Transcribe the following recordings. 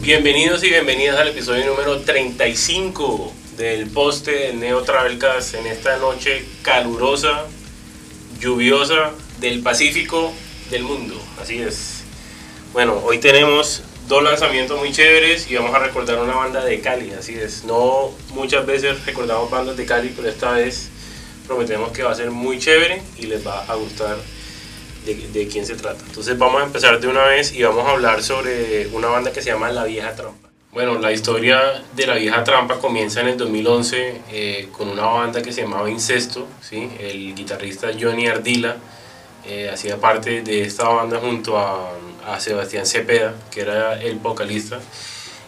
Bienvenidos y bienvenidas al episodio número 35 del poste del Neo Travelcast en esta noche calurosa, lluviosa del Pacífico del mundo. Así es. Bueno, hoy tenemos dos lanzamientos muy chéveres y vamos a recordar una banda de Cali. Así es. No muchas veces recordamos bandas de Cali, pero esta vez prometemos que va a ser muy chévere y les va a gustar de, quién se trata. Entonces vamos a empezar de una vez y vamos a hablar sobre una banda que se llama La Vieja Trampa. Bueno, la historia de La Vieja Trampa comienza en el 2011 eh, con una banda que se llamaba Incesto, ¿sí? el guitarrista Johnny Ardila eh, hacía parte de esta banda junto a, Sebastián Cepeda, que era el vocalista.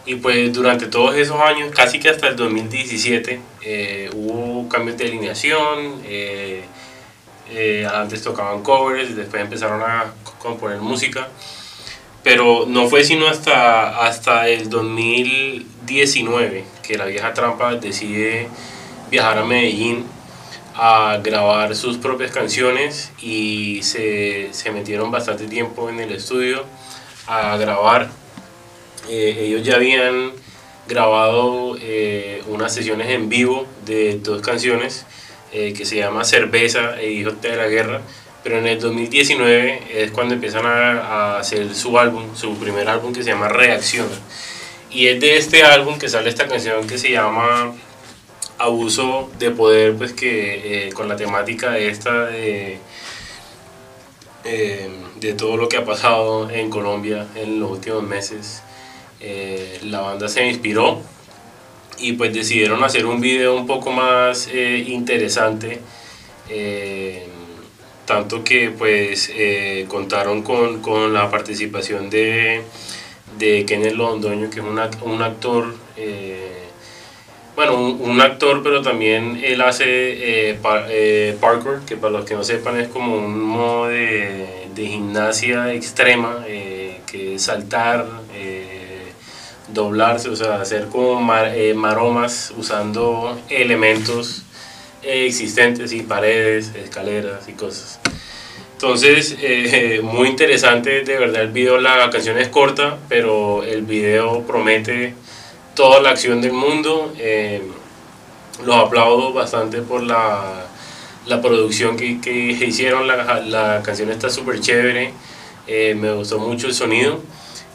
Y pues durante todos esos años, casi que hasta el 2017, eh, hubo cambios de alineación, antes tocaban covers, después empezaron a componer música, pero no fue sino hasta, hasta el 2019 que la vieja trampa decide viajar a Medellín a grabar sus propias canciones y se, se metieron bastante tiempo en el estudio a grabar. Eh, ellos ya habían grabado eh, unas sesiones en vivo de dos canciones eh, que se llama Cerveza e Hijos de la Guerra, pero en el 2019 es cuando empiezan a, hacer su álbum, su primer álbum que se llama Reacción. Y es de este álbum que sale esta canción que se llama Abuso de Poder, pues que eh, con la temática esta de, eh, de todo lo que ha pasado en Colombia en los últimos meses, la banda se inspiró y pues decidieron hacer un video un poco más eh, interesante eh, tanto que pues eh, contaron con, con, la participación de, de Kenneth Londoño que es un actor bueno, un, actor, pero también él hace parkour, que para los que no sepan es como un modo de, de gimnasia extrema, que es saltar, doblarse, o sea, hacer como eh, maromas usando elementos existentes y paredes, escaleras y cosas. Entonces, eh, muy interesante, de verdad el video, la canción es corta, pero el video promete toda la acción del mundo. Eh, los aplaudo bastante por la, la producción que, que, hicieron, la, la canción está súper chévere, me gustó mucho el sonido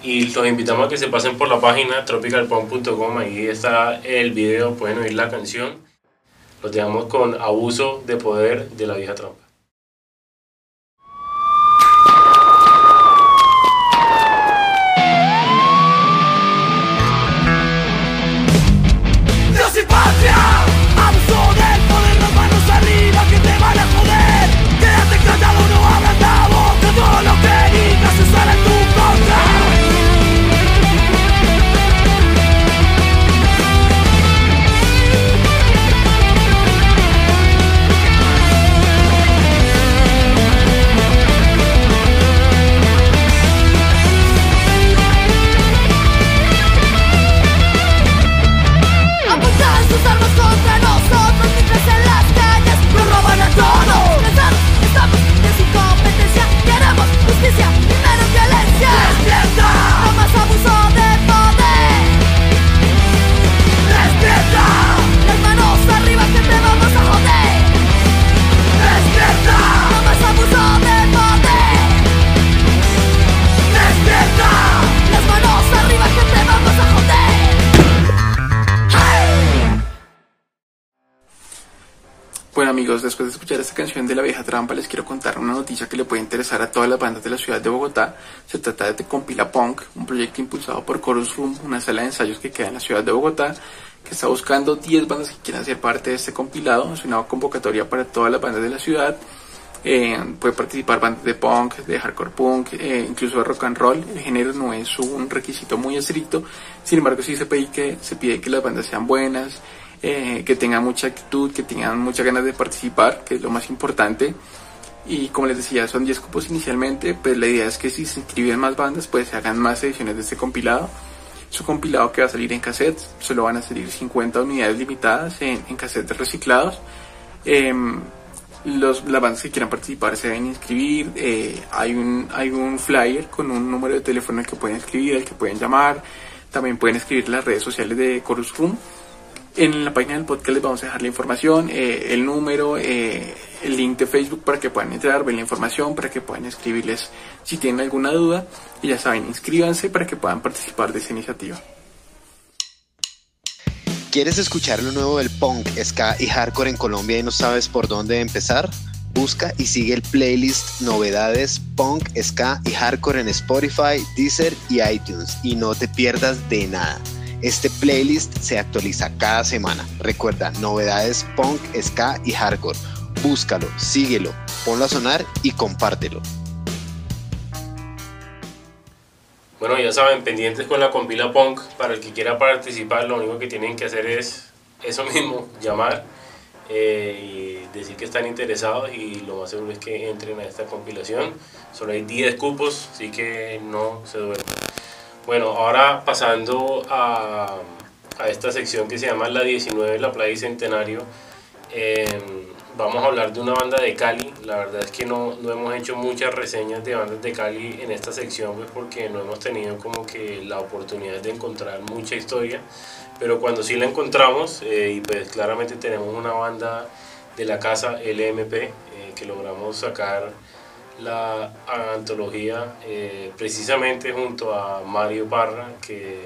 y los invitamos a que se pasen por la página tropicalpunk.com, ahí está el video, pueden oír la canción. Los dejamos con Abuso de Poder de la Vieja Trampa. Amigos, después de escuchar esta canción de La Vieja Trampa, les quiero contar una noticia que le puede interesar a todas las bandas de la ciudad de Bogotá. Se trata de Compila Punk, un proyecto impulsado por Chorus Room, una sala de ensayos que queda en la ciudad de Bogotá, que está buscando 10 bandas que quieran ser parte de este compilado. Es una convocatoria para todas las bandas de la ciudad. Eh, puede participar bandas de punk, de hardcore punk, eh, incluso de rock and roll. El género no es un requisito muy estricto, sin embargo sí se pide que, se pide que las bandas sean buenas, eh, que tengan mucha actitud, que tengan muchas ganas de participar, que es lo más importante. Y como les decía, son 10 cupos inicialmente, pues la idea es que si se inscriben más bandas, pues se hagan más ediciones de este compilado. Es un compilado que va a salir en cassettes, solo van a salir 50 unidades limitadas en, en cassettes reciclados. Em, Los, las bandas que quieran participar se deben inscribir. eh, hay, un, hay un flyer con un número de teléfono al que pueden escribir, al que pueden llamar. También pueden escribir las redes sociales de Chorus Room. En la página del podcast les vamos a dejar la información, eh, el número, eh, el link de Facebook para que puedan entrar, ver la información, para que puedan escribirles si tienen alguna duda. Y ya saben, inscríbanse para que puedan participar de esa iniciativa. ¿Quieres escuchar lo nuevo del punk, ska y hardcore en Colombia y no sabes por dónde empezar? Busca y sigue el playlist Novedades Punk, Ska y Hardcore en Spotify, Deezer y iTunes y no te pierdas de nada. Este playlist se actualiza cada semana. Recuerda, Novedades Punk, Ska y Hardcore. Búscalo, síguelo, ponlo a sonar y compártelo. Bueno, ya saben, pendientes con la compila Punk. Para el que quiera participar, lo único que tienen que hacer es eso mismo, llamar eh, y decir que están interesados y lo más seguro es que entren a esta compilación. Solo hay 10 cupos, así que no se duerman. Bueno, ahora pasando a, a esta sección que se llama La 19, la Playa Centenario. Eh, vamos a hablar de una banda de Cali. La verdad es que no, no hemos hecho muchas reseñas de bandas de Cali en esta sección pues porque no hemos tenido como que la oportunidad de encontrar mucha historia. Pero cuando sí la encontramos, eh, y pues claramente tenemos una banda de la casa LMP eh, que logramos sacar la antología eh, precisamente junto a Mario Parra, que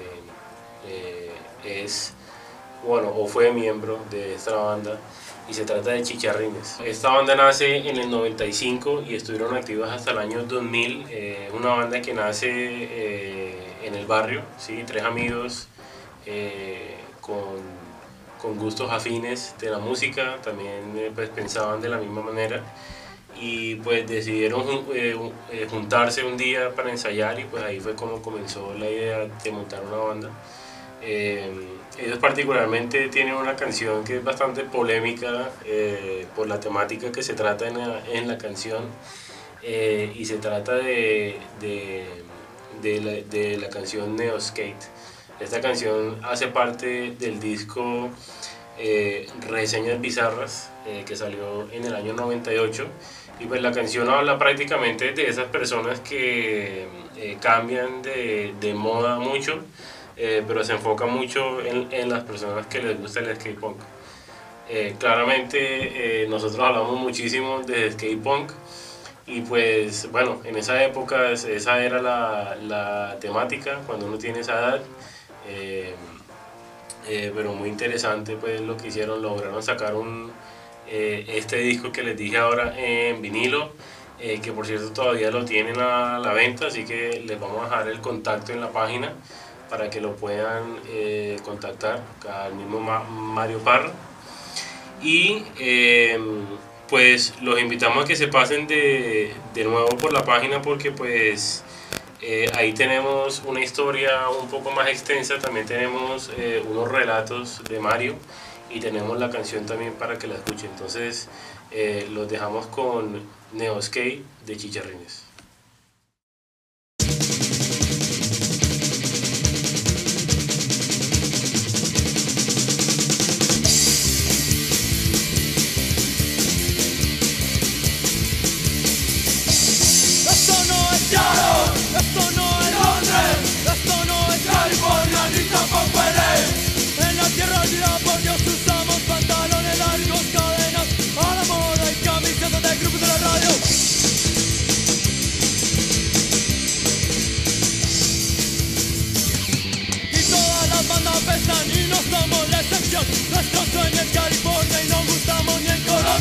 eh, es, bueno, o fue miembro de esta banda y se trata de Chicharrines. Esta banda nace en el 95 y estuvieron activas hasta el año 2000. Eh, una banda que nace eh, en el barrio, ¿sí? tres amigos con, con gustos afines de la música, también pues, pensaban de la misma manera y pues decidieron eh, eh, juntarse un día para ensayar y pues ahí fue como comenzó la idea de montar una banda. Eh, ellos particularmente tienen una canción que es bastante polémica eh, por la temática que se trata en la, en la canción eh, y se trata de, de, de la, de la canción Neo Skate. Esta canción hace parte del disco eh, Reseñas Bizarras eh, que salió en el año 98 y pues la canción habla prácticamente de esas personas que eh, cambian de, de moda mucho eh, pero se enfoca mucho en, en las personas que les gusta el skate punk. Eh, claramente nosotros hablamos muchísimo de skate punk y pues bueno, en esa época es- esa era la, la temática cuando uno tiene esa edad. pero muy interesante pues lo que hicieron, lograron sacar un, eh, este disco que les dije ahora en vinilo, eh, que por cierto todavía lo tienen a la venta, así que les vamos a dejar el contacto en la página para que lo puedan eh, contactar al mismo Ma- Mario Parra. Y eh, pues los invitamos a que se pasen de, de nuevo por la página porque pues eh, ahí tenemos una historia un poco más extensa, también tenemos eh, unos relatos de Mario y tenemos la canción también para que la escuchen. Entonces eh, los dejamos con Neo Skate de Chicharrines.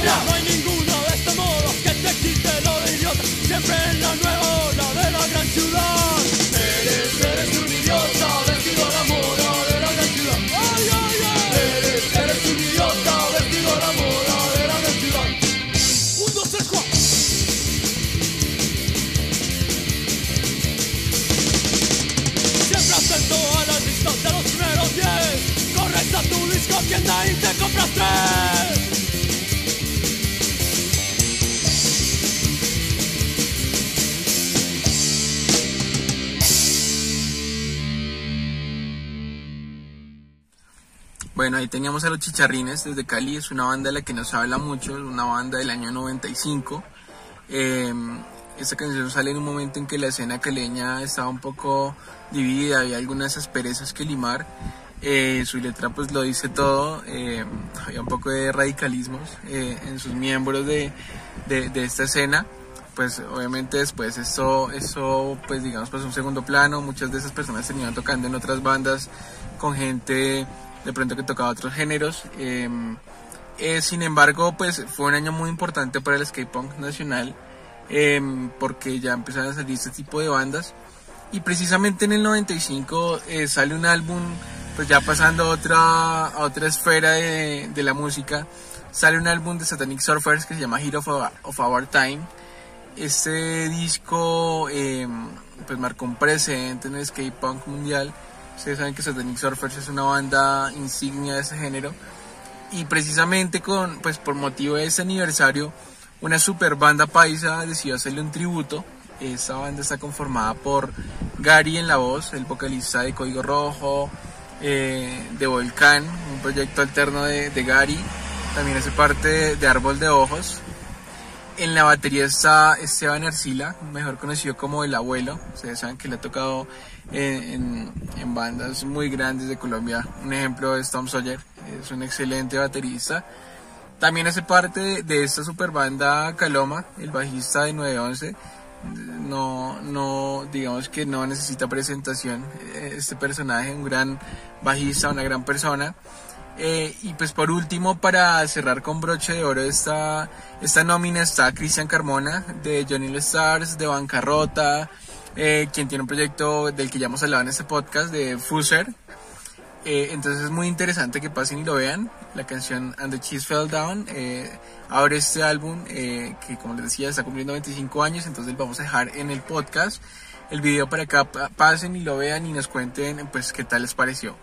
No hay ninguno de estos modos que te quite lo de idiota. Siempre en la nueva ola de la gran ciudad. Eres, eres un idiota vestido a la moda de la gran ciudad. Ay, ay, ay. Eres, eres un idiota vestido a la moda de la gran ciudad. Un, dos, tres, cuatro. Siempre atento a las listas de los primeros 10 Corres a tu disco tienda y te compras tres Bueno, ahí teníamos a los Chicharrines desde Cali, es una banda de la que nos habla mucho, es una banda del año 95. Eh, esta canción sale en un momento en que la escena caleña estaba un poco dividida, había algunas asperezas que limar. Eh, su letra pues lo dice todo, eh, había un poco de radicalismos eh, en sus miembros de, de, de, esta escena. Pues obviamente después eso, eso pues digamos pasó un segundo plano, muchas de esas personas terminaron tocando en otras bandas con gente de pronto que tocaba otros géneros. sin embargo pues fue un año muy importante para el skate punk nacional porque ya empezaron a salir este tipo de bandas. Y precisamente en el 95 sale un álbum pues ya pasando a otra, a otra esfera de, de, la música, sale un álbum de Satanic Surfers que se llama Hero of, Our Time. Este disco eh, pues marcó un precedente en el skate punk mundial. Ustedes saben que Satanic Surfers es una banda insignia de ese género. Y precisamente con, pues por motivo de ese aniversario, una super banda paisa decidió hacerle un tributo. Esta banda está conformada por Gary en la voz, el vocalista de Código Rojo, eh, de Volcán, un proyecto alterno de, Gary, también hace parte de Árbol de Ojos. En la batería está Esteban Arcila, mejor conocido como El Abuelo, ustedes saben que le ha tocado en, en, en bandas muy grandes de Colombia, un ejemplo es Tom Sawyer, es un excelente baterista. También hace parte de esta super banda Caloma, el bajista de 911 no, no, digamos que no necesita presentación este personaje, un gran bajista, una gran persona. Eh, y pues por último, para cerrar con broche de oro esta, esta nómina está Cristian Carmona de Johnny Le Stars, de Bancarrota, eh, quien tiene un proyecto del que ya hemos hablado en este podcast, de Fuser. Eh, entonces es muy interesante que pasen y lo vean. La canción And the Cheese Fell Down abre este álbum eh, que como les decía está cumpliendo 25 años, entonces vamos a dejar en el podcast el video para que pasen y lo vean y nos cuenten pues qué tal les pareció.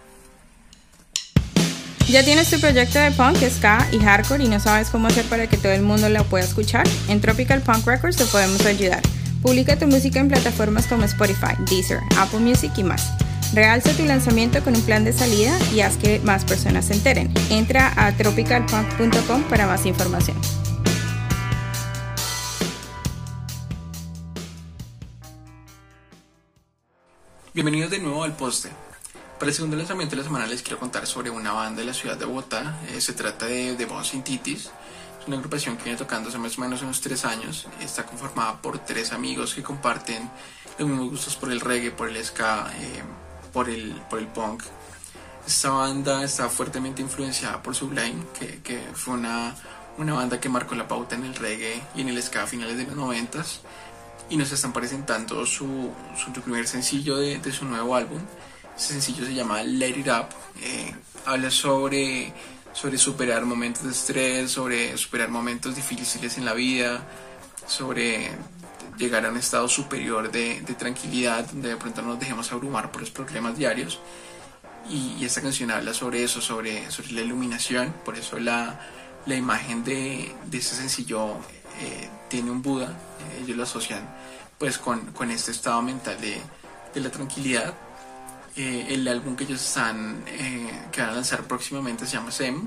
¿Ya tienes tu proyecto de punk, ska y hardcore y no sabes cómo hacer para que todo el mundo lo pueda escuchar? En Tropical Punk Records te podemos ayudar. Publica tu música en plataformas como Spotify, Deezer, Apple Music y más. Realza tu lanzamiento con un plan de salida y haz que más personas se enteren. Entra a tropicalpunk.com para más información. Bienvenidos de nuevo al poste. Para el segundo lanzamiento de la semana les quiero contar sobre una banda de la ciudad de Bogotá. Eh, se trata de The Boss Titis. Es una agrupación que viene tocando hace más o menos unos tres años. Está conformada por tres amigos que comparten los mismos gustos por el reggae, por el ska, eh, por el, por el punk. Esta banda está fuertemente influenciada por Sublime, que, que fue una, una banda que marcó la pauta en el reggae y en el ska a finales de los noventas y nos están presentando su, su primer sencillo de, de, su nuevo álbum. Ese sencillo se llama Let It Up. Eh, habla sobre, sobre superar momentos de estrés, sobre superar momentos difíciles en la vida, sobre llegar a un estado superior de, de, tranquilidad, donde de pronto no nos dejemos abrumar por los problemas diarios. Y, y esta canción habla sobre eso, sobre, sobre la iluminación, por eso la, la imagen de, de este sencillo eh, tiene un Buda, ellos lo asocian pues con, con este estado mental de, de la tranquilidad. Eh, el álbum que ellos están, que van a lanzar próximamente se llama SEM,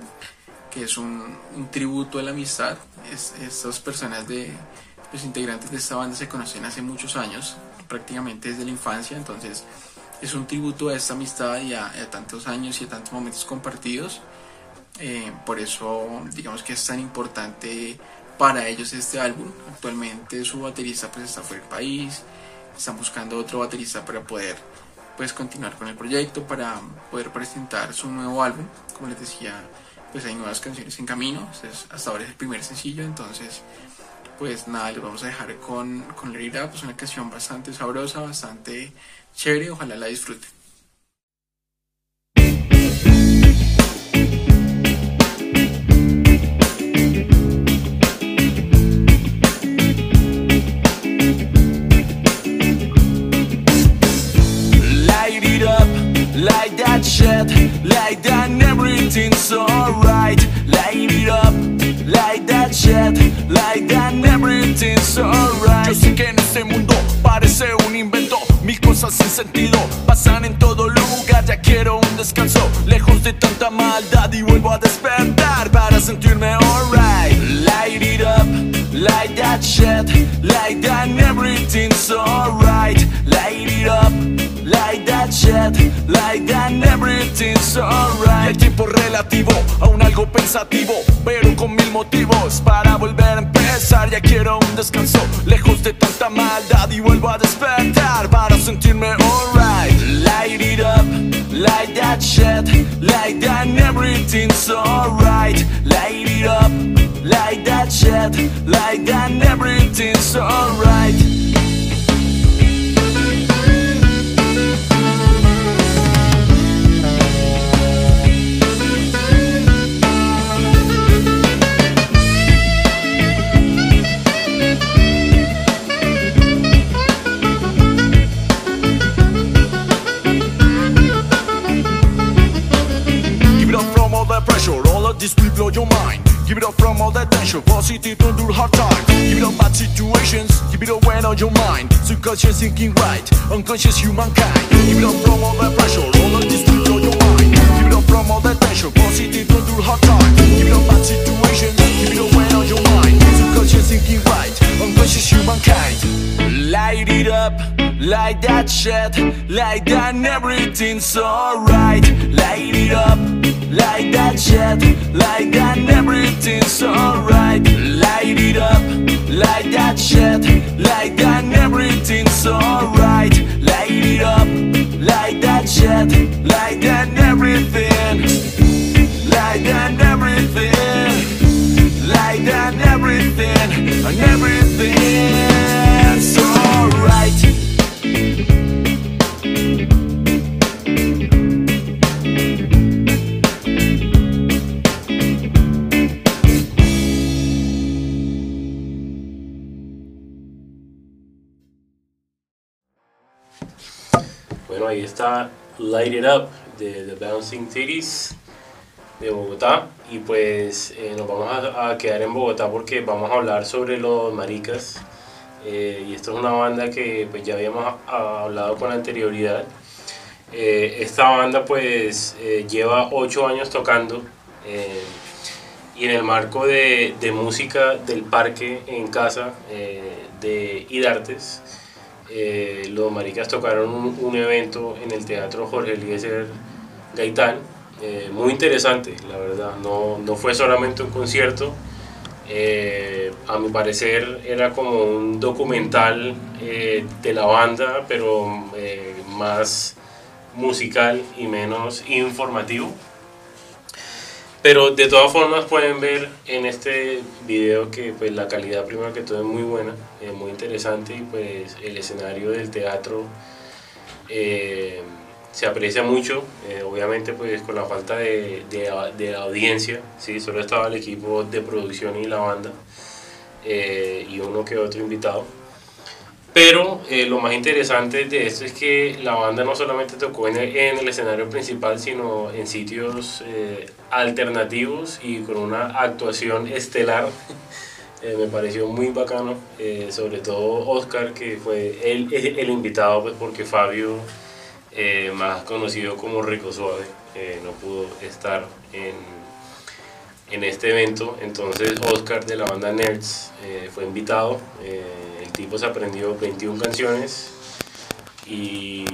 que es un, un tributo a la amistad. Es, estas personas de, los integrantes de esta banda se conocen hace muchos años, prácticamente desde la infancia, entonces es un tributo a esta amistad y a, a tantos años y a tantos momentos compartidos. Eh, por eso digamos que es tan importante para ellos este álbum. Actualmente su baterista pues está fuera del país, están buscando otro baterista para poder pues continuar con el proyecto, para poder presentar su nuevo álbum. Como les decía, pues hay nuevas canciones en camino, hasta ahora es el primer sencillo, entonces pues nada, les vamos a dejar con, con Let It Up, es una canción bastante sabrosa, bastante chévere, ojalá la disfruten. Everything's alright. Yo sé que en este mundo parece un invento, mil cosas sin sentido pasan en todo lugar. Ya quiero un descanso Lejos de tanta maldad y vuelvo a despertar Para sentirme alright. Light it up, light that shit Light that everything's alright. Light it up, light that shit Light that everything's alright. El tiempo relativo, aún algo pensativo Pero con mil motivos para volver a empezar Ya quiero un descanso, lejos de tanta maldad Y vuelvo a despertar para sentirme alright. Light it up, light that shit Light that everything's alright. Light it up, light that shit Light that everything's alright Give it up from all that tension, positive to endure hard time. Give it up bad situations, give it up when on your mind. Subconscious thinking right, unconscious humankind. Give it up from all the pressure, all of this blow your mind. Up from all the tension, positive to endure hard time. Give up bad situations, give up when on your mind. Subconscious thinking right, unconscious humankind. Light it up, light that shit, light that everything's alright. Light it up, light that shit, light that everything's alright. Light it up, light that shit, light that everything's alright. Light it up, light that shit, light that and everything, and everything's alright. Bueno, ahí está Light It Up de The Bouncing Titties de Bogotá. Y pues eh, nos vamos a, a quedar en Bogotá porque vamos a hablar sobre los maricas. Eh, y esto es una banda que pues ya habíamos hablado con anterioridad. Eh, esta banda pues eh, lleva ocho años tocando. eh, y en el marco de, música del parque en casa eh, de Idartes, los maricas tocaron un, un evento en el Teatro Jorge Eliezer Gaitán, eh, muy interesante, la verdad, no, no fue solamente un concierto, eh, a mi parecer era como un documental eh, de la banda, pero más musical y menos informativo. Pero de todas formas pueden ver en este video que pues la calidad primero que todo es muy buena, es muy interesante y pues el escenario del teatro se aprecia mucho, eh, obviamente pues con la falta de, de, audiencia, ¿sí? solo estaba el equipo de producción y la banda eh, y uno que otro invitado. Pero eh, lo más interesante de esto es que la banda no solamente tocó en el, en el escenario principal, sino en sitios eh, alternativos y con una actuación estelar. Eh, me pareció muy bacano, sobre todo Oscar, que fue el, el invitado, pues porque Fabio, eh, más conocido como Rico Suave, no pudo estar en, en este evento. Entonces Oscar de la banda Nerds eh, fue invitado. Eh, el tipo se aprendió 21 canciones y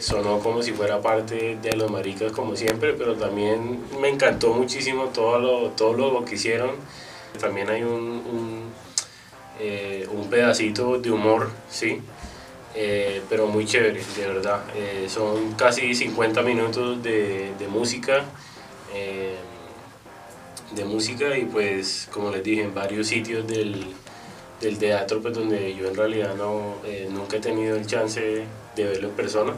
sonó como si fuera parte de los maricas como siempre, pero también me encantó muchísimo todo lo, todo lo que hicieron. También hay un, un pedacito de humor, ¿sí? Eh, pero muy chévere, de verdad. Eh, son casi 50 minutos de, música. eh, de música y pues como les dije en varios sitios del, del teatro pues donde yo en realidad no nunca he tenido el chance de verlo en persona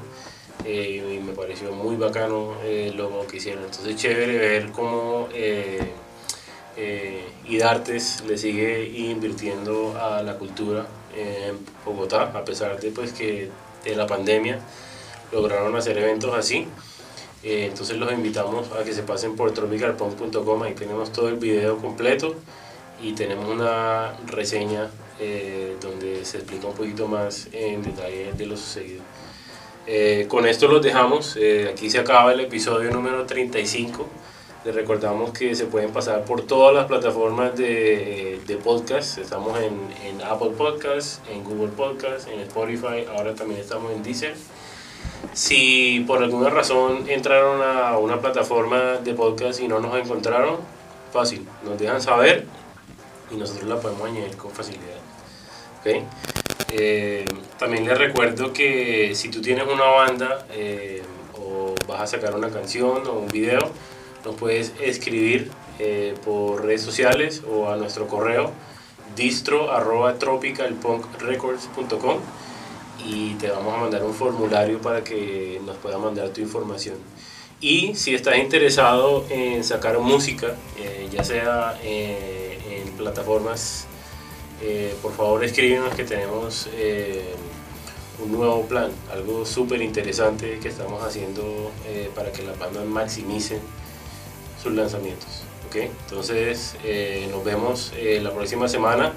y me pareció muy bacano lo que hicieron entonces chévere ver cómo eh, eh, Idartes le sigue invirtiendo a la cultura en Bogotá a pesar de pues que de la pandemia lograron hacer eventos así eh, entonces los invitamos a que se pasen por tropicalpunk.com, ahí tenemos todo el video completo y tenemos una reseña eh, donde se explica un poquito más en detalle de lo sucedido. Eh, con esto los dejamos. Eh, aquí se acaba el episodio número 35. Les recordamos que se pueden pasar por todas las plataformas de, de podcast. Estamos en, en Apple Podcasts, en Google Podcasts, en Spotify. Ahora también estamos en Deezer. Si por alguna razón entraron a una plataforma de podcast y no nos encontraron, fácil, nos dejan saber y nosotros la podemos añadir con facilidad. ¿ok? Eh, también les recuerdo que si tú tienes una banda eh, o vas a sacar una canción o un video, nos puedes escribir eh, por redes sociales o a nuestro correo distro tropicalpunkrecords.com y te vamos a mandar un formulario para que nos puedas mandar tu información. Y si estás interesado en sacar música, eh, ya sea eh, en plataformas, por favor escríbenos que tenemos un nuevo plan, algo súper interesante que estamos haciendo para que las bandas maximicen sus lanzamientos. ¿ok? Entonces eh, nos vemos eh, la próxima semana.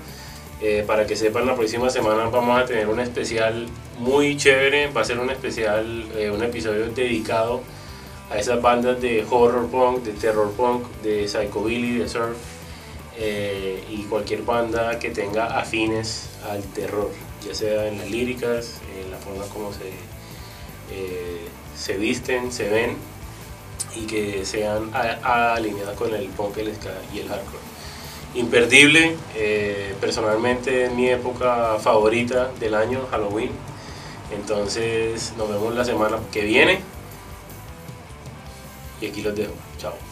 Eh, para que sepan, la próxima semana vamos a tener un especial muy chévere. Va a ser un especial, un episodio dedicado a esas bandas de horror punk, de terror punk, de psychobilly, de surf y cualquier banda que tenga afines al terror, ya sea en las líricas, en la forma como se, se visten, se ven y que sean alineadas con el punk, el ska y el hardcore. Imperdible, eh, personalmente es mi época favorita del año, Halloween. Entonces nos vemos la semana que viene. Y aquí los dejo. Chao.